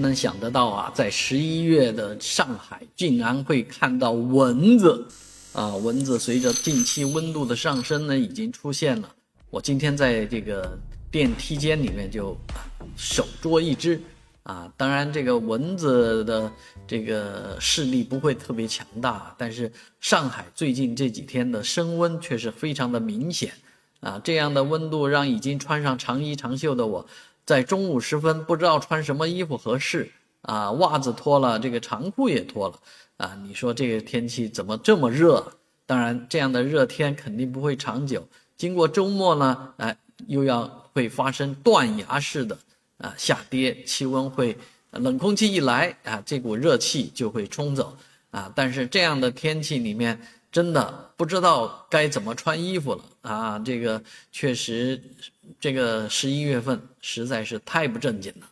能想得到啊，在十一月的上海竟然会看到蚊子，啊，蚊子随着近期温度的上升呢，已经出现了。我今天在这个电梯间里面就手捉一只，啊，当然这个蚊子的这个势力不会特别强大，但是上海最近这几天的升温却是非常的明显，啊，这样的温度让已经穿上长衣长袖的我。在中午时分，不知道穿什么衣服合适啊？袜子脱了，这个长裤也脱了啊！你说这个天气怎么这么热？当然，这样的热天肯定不会长久。经过周末呢，哎，又要会发生断崖式的啊下跌，气温会冷空气一来啊，这股热气就会冲走啊。但是这样的天气里面，真的不知道该怎么穿衣服了啊！这个确实。这个十一月份实在是太不正经了。